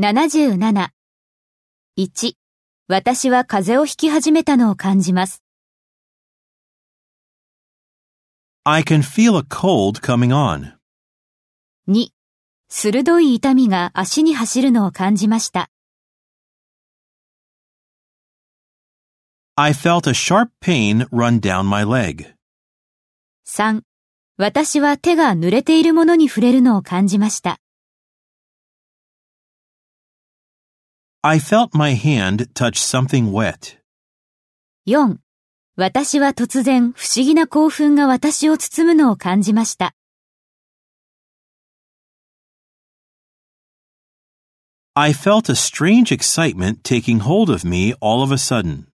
77。1. 私は風邪をひき始めたのを感じます。I can feel a cold coming on. 2. 鋭い痛みが足に走るのを感じました。I felt a sharp pain run down my leg. 3. 私は手が濡れているものに触れるのを感じました。I felt my hand touch something wet. 4. 私は突然不思議な興奮が私を包むのを感じました。 I felt a strange excitement taking hold of me all of a sudden.